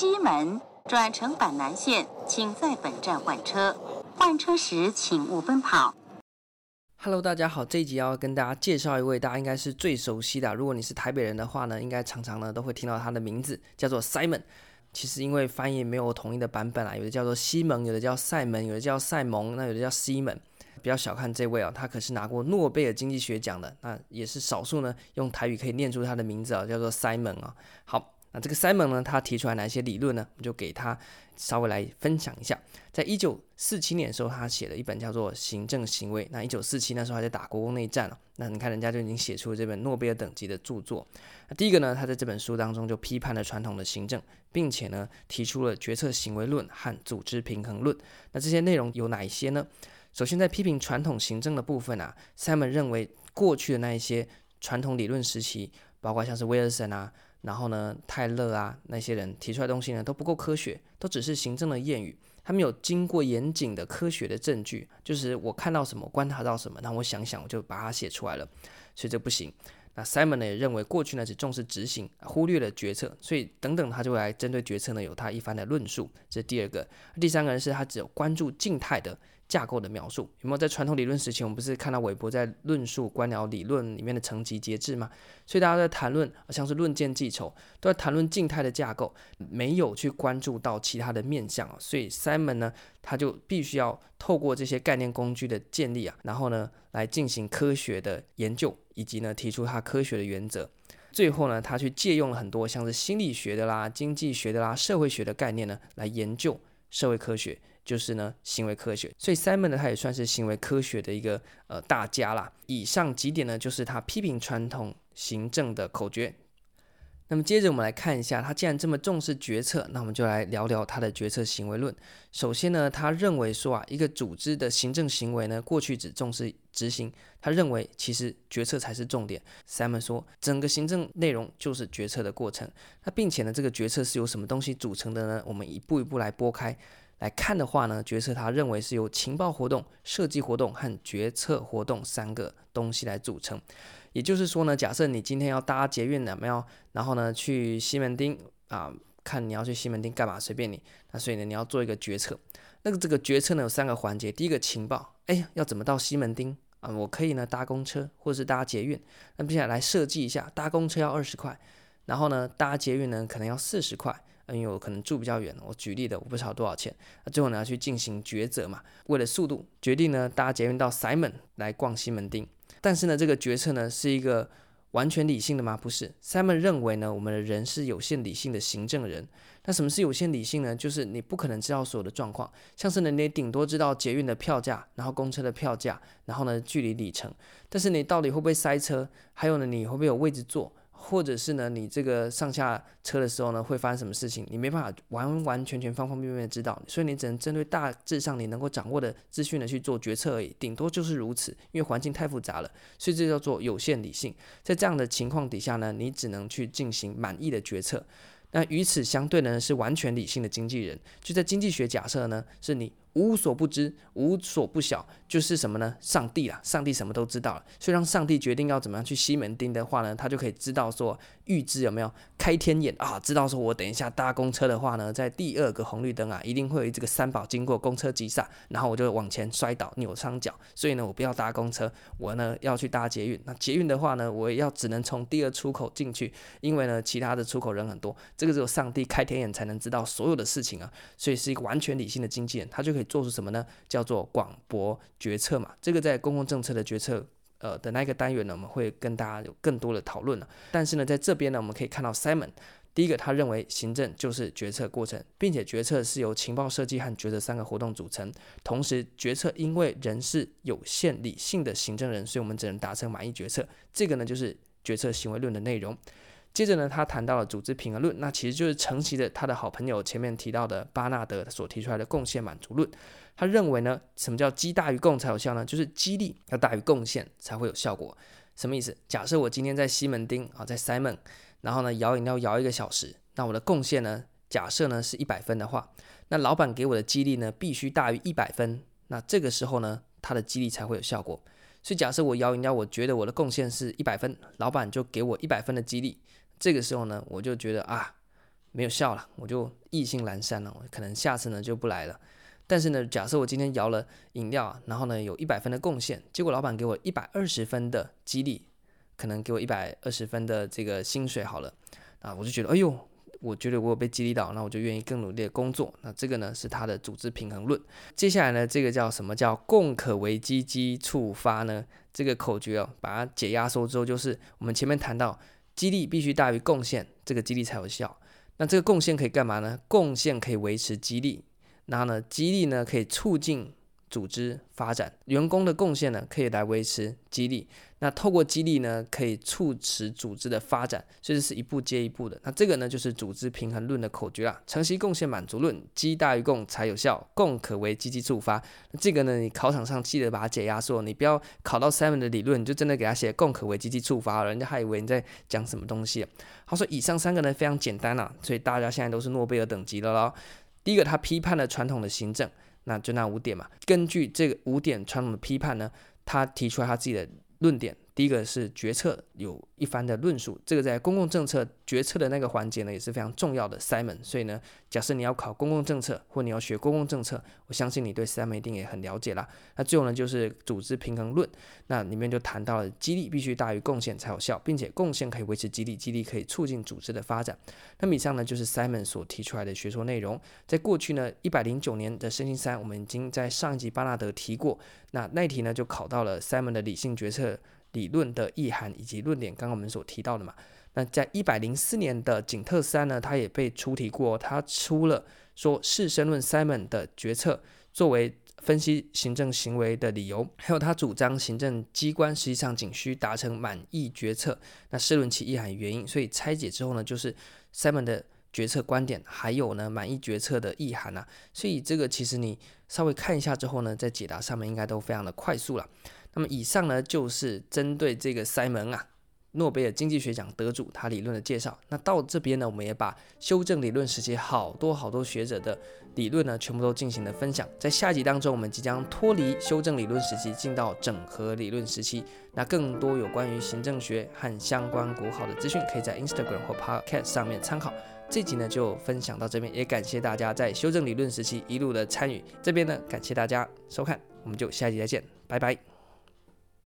西门转乘板南线，请在本站换车。换车时请勿奔跑。Hello，大家好，这一集要跟大家介绍一位大家应该是最熟悉的，如果你是台北人的话呢，应该常常呢都会听到他的名字，叫做 Simon。其实因为翻译没有统一的版本啊，有的叫做西蒙，有的叫塞门，有的叫塞蒙，那有的叫西门。不要小看这位啊，他可是拿过诺贝尔经济学奖的，那也是少数呢用台语可以念出他的名字啊，叫做 Simon 啊。好，那这个 Simon 呢，他提出来哪些理论呢？我们就给他稍微来分享一下。在一九四七年的时候，他写了一本叫做《行政行为》。那一九四七那时候还在打国共内战了，那你看人家就已经写出了这本诺贝尔等级的著作。那第一个呢，他在这本书当中就批判了传统的行政，并且呢提出了决策行为论和组织平衡论。那这些内容有哪一些呢？首先，在批评传统行政的部分啊，Simon 认为过去的那一些传统理论时期，包括像是威尔森啊，然后呢泰勒啊那些人提出来的东西呢，都不够科学，都只是行政的谚语，他没有经过严谨的科学的证据，就是我看到什么，观察到什么，然后我想想，我就把它写出来了，所以这不行。那 Simon 呢也认为过去呢只重视执行，忽略了决策，所以等等他就会来针对决策呢有他一番的论述。这是第二个，第三个人是他只有关注静态的。架构的描述有没有在传统理论时期，我们不是看到韦伯在论述官僚理论里面的层级节制吗？所以大家在谈论，像是论剑记仇，都在谈论静态的架构，没有去关注到其他的面向。所以 Simon 呢，他就必须要透过这些概念工具的建立啊，然后呢，来进行科学的研究，以及呢，提出他科学的原则。最后呢，他去借用了很多像是心理学的啦、经济学的啦、社会学的概念呢，来研究社会科学。就是呢，行为科学，所以 Simon 呢，他也算是行为科学的一个呃大家啦。以上几点呢，就是他批评传统行政的口诀。那么接着我们来看一下，他既然这么重视决策，那我们就来聊聊他的决策行为论。首先呢，他认为说啊，一个组织的行政行为呢，过去只重视执行，他认为其实决策才是重点。Simon 说，整个行政内容就是决策的过程。那并且呢，这个决策是由什么东西组成的呢？我们一步一步来拨开。来看的话呢，决策他认为是由情报活动、设计活动和决策活动三个东西来组成。也就是说呢，假设你今天要搭捷运有没有？然后呢，去西门町啊，看你要去西门町干嘛，随便你。那所以呢，你要做一个决策。那个这个决策呢有三个环节，第一个情报，哎，要怎么到西门町啊？我可以呢搭公车或者是搭捷运。那接下来设计一下，搭公车要二十块，然后呢搭捷运呢可能要四十块。因为我可能住比较远，我举例的我不知道多少钱。那最后呢要去进行抉择嘛，为了速度，决定呢搭捷运到 Simon 来逛西门町。但是呢这个决策呢是一个完全理性的吗？不是。Simon 认为呢我们的人是有限理性的行政人。那什么是有限理性呢？就是你不可能知道所有的状况，像是呢你顶多知道捷运的票价，然后公车的票价，然后呢距离里程。但是你到底会不会塞车？还有呢你会不会有位置坐？或者是呢，你这个上下车的时候呢，会发生什么事情？你没办法完完全全方方面面的知道，所以你只能针对大致上你能够掌握的资讯呢去做决策而已，顶多就是如此。因为环境太复杂了，所以这叫做有限理性。在这样的情况底下呢，你只能去进行满意的决策。那与此相对呢，是完全理性的经纪人。就在经济学假设呢，是你。无所不知，无所不晓，就是什么呢？上帝啊，上帝什么都知道了。所以让上帝决定要怎么样去西门町的话呢，他就可以知道说，预知有没有开天眼啊？知道说我等一下搭公车的话呢，在第二个红绿灯啊，一定会有这个三宝经过，公车急刹，然后我就往前摔倒，扭伤脚。所以呢，我不要搭公车，我呢要去搭捷运。那捷运的话呢，我也要只能从第二出口进去，因为呢，其他的出口人很多。这个只有上帝开天眼才能知道所有的事情啊。所以是一个完全理性的经纪人，他就可以做出什么呢？叫做广博决策嘛。这个在公共政策的决策，呃的那个单元呢，我们会跟大家有更多的讨论了。但是呢，在这边呢，我们可以看到 Simon，第一个他认为行政就是决策过程，并且决策是由情报设计和决策三个活动组成。同时，决策因为人是有限理性的行政人，所以我们只能达成满意决策。这个呢，就是决策行为论的内容。接着呢，他谈到了组织平衡论，那其实就是承袭的他的好朋友前面提到的巴纳德所提出来的贡献满足论。他认为呢，什么叫激大于共才有效呢？就是激励要大于贡献才会有效果。什么意思？假设我今天在西门町啊，在 Simon，然后呢摇饮料摇一个小时，那我的贡献呢，假设呢是一百分的话，那老板给我的激励呢必须大于一百分，那这个时候呢，他的激励才会有效果。所以假设我摇饮料，我觉得我的贡献是一百分，老板就给我一百分的激励。这个时候呢，我就觉得啊，没有效了，我就意兴阑珊了，我可能下次呢就不来了。但是呢，假设我今天摇了饮料，然后呢有一百分的贡献，结果老板给我一百二十分的激励，可能给我一百二十分的这个薪水好了，啊，我就觉得，哎呦，我觉得我有被激励到，那我就愿意更努力的工作。那这个呢是他的组织平衡论。接下来呢，这个叫什么叫共可为基基触发呢？这个口诀哦，把它解压缩之后，就是我们前面谈到，激励必须大于贡献，这个激励才有效。那这个贡献可以干嘛呢？贡献可以维持激励。然后呢，激励呢可以促进组织发展，员工的贡献呢可以来维持激励。那透过激励呢，可以促使组织的发展，所以这是一步接一步的。那这个呢就是组织平衡论的口诀啦：承袭贡献满足论，激大于共才有效，共可为积极触发。那这个呢，你考场上记得把它解压缩，你不要考到 Simon 的理论，你就真的给他写共可为积极触发了，人家还以为你在讲什么东西。好，说以上三个呢非常简单啦，所以大家现在都是诺贝尔等级的喽。第一个，他批判了传统的行政，那就那五点嘛。根据这个五点传统的批判呢，他提出来他自己的论点。第一个是决策有一番的论述，这个在公共政策决策的那个环节呢也是非常重要的。Simon，所以呢，假设你要考公共政策或你要学公共政策，我相信你对 Simon 一定也很了解啦。那最后呢就是组织平衡论，那里面就谈到了激励必须大于贡献才有效，并且贡献可以维持激励，激励可以促进组织的发展。那么以上呢就是 Simon 所提出来的学说内容。在过去呢一百零九年的星期三，我们已经在上一集巴纳德提过，那那题呢就考到了 Simon 的理性决策。理论的意涵以及论点，刚刚我们所提到的嘛，那在一百零四年的景特三呢，他也被出题过，他出了说士绅论 Simon 的决策作为分析行政行为的理由，还有他主张行政机关实际上仅需达成满意决策，那试论其意涵原因，所以拆解之后呢，就是 Simon 的决策观点，还有呢满意决策的意涵啊，所以这个其实你稍微看一下之后呢，在解答上面应该都非常的快速了。那么以上呢，就是针对这个 Simon 啊，诺贝尔经济学奖得主他理论的介绍。那到这边呢，我们也把修正理论时期好多好多学者的理论呢，全部都进行了分享。在下集当中，我们即将脱离修正理论时期，进到整合理论时期。那更多有关于行政学和相关国考的资讯，可以在 Instagram 或 Podcast 上面参考。这集呢就分享到这边，也感谢大家在修正理论时期一路的参与。这边呢，感谢大家收看，我们就下集再见，拜拜。